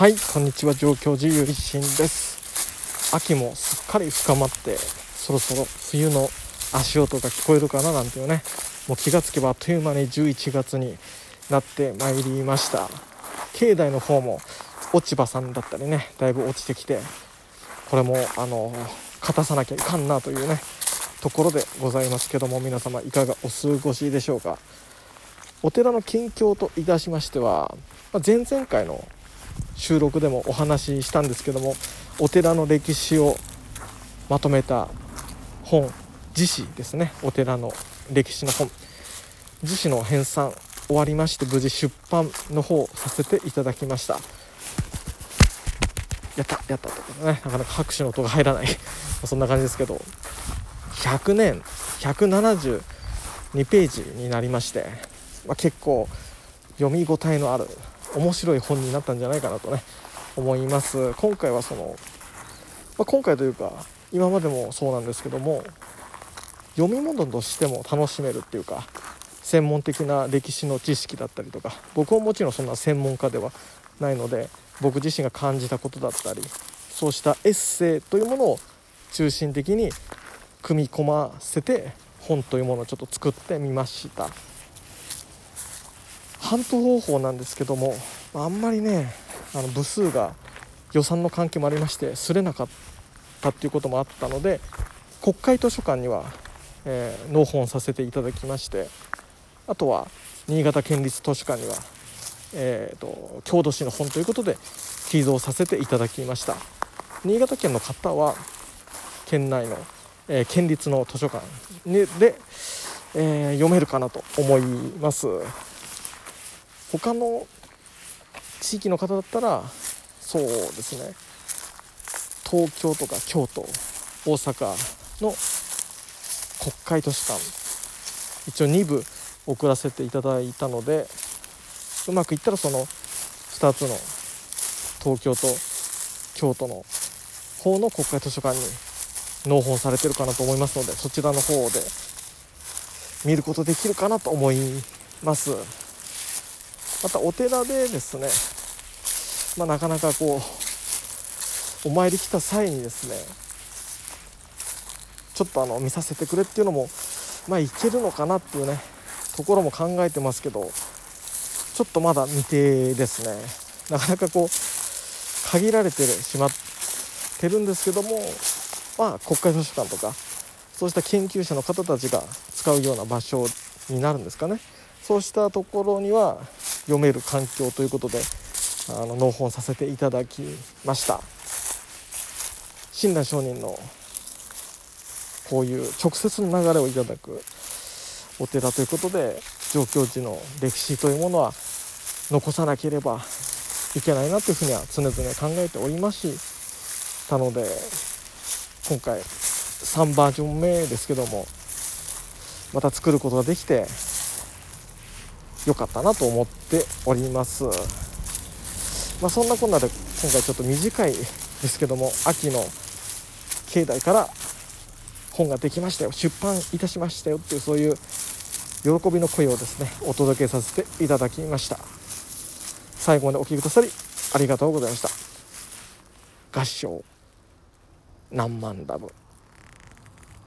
はいこんにちは。上京寺ゆりしんです。秋もすっかり深まってそろそろ冬の足音が聞こえるかななんていうね。もう気がつけばあっという間に11月になってまいりました。境内の方も落ち葉さんだったりねだいぶ落ちてきてこれもあの勝たさなきゃいかんなというねところでございますけども皆様いかがお過ごしでしょうか。お寺の近況といたしましては、ま前々回の収録でもお話ししたんですけどもお寺の歴史をまとめた本自史ですね。お寺の歴史の本。自史の編纂終わりまして無事出版の方させていただきました。やったやったとかね。なかなか拍手の音が入らない。そんな感じですけど。100年172ページになりましてまあ、結構読み応えのある面白い本になったんじゃないかなとね思います今回はその、まあ、今回というか今までもそうなんですけども読み物としても楽しめるっていうか専門的な歴史の知識だったりとか僕はもちろんそんな専門家ではないので僕自身が感じたことだったりそうしたエッセイというものを中心的に組み込ませて本というものをちょっと作ってみました。頒布方法なんですけどもあんまりねあの部数が予算の関係もありましてすれなかったっていうこともあったので国会図書館には、えー、納本させていただきましてあとは新潟県立図書館には、えーと、郷土史の本ということで寄贈させていただきました。新潟県の方は県内の、えー、県立の図書館で、えー、読めるかなと思います。他の地域の方だったらそうですね東京とか京都大阪の国会図書館一応2部送らせていただいたのでうまくいったらその2つの東京と京都の方の国会図書館に納本されてるかなと思いますのでそちらの方で見ることできるかなと思います。またお寺でですね、まあ、なかなかこうお参り来た際にですねちょっとあの見させてくれっていうのもまあいけるのかなっていうねところも考えてますけどちょっとまだ未定ですね。なかなかこう限られてしまってるんですけどもまあ国会図書館とかそうした研究者の方たちが使うような場所になるんですかね。そうしたところには読める環境ということであの納本させていただきました。親鸞上人のこういう直接の流れをいただくお寺ということで上京寺の歴史というものは残さなければいけないなというふうには常々考えておりますしたので今回3バージョン目ですけどもまた作ることができて良かったなと思っております。まあ、そんなこんなで今回ちょっと短いですけども秋の境内から本ができましたよ出版いたしましたよっていうそういう喜びの声をですねお届けさせていただきました。最後までお聴きくださりありがとうございました。合唱何万ダブ。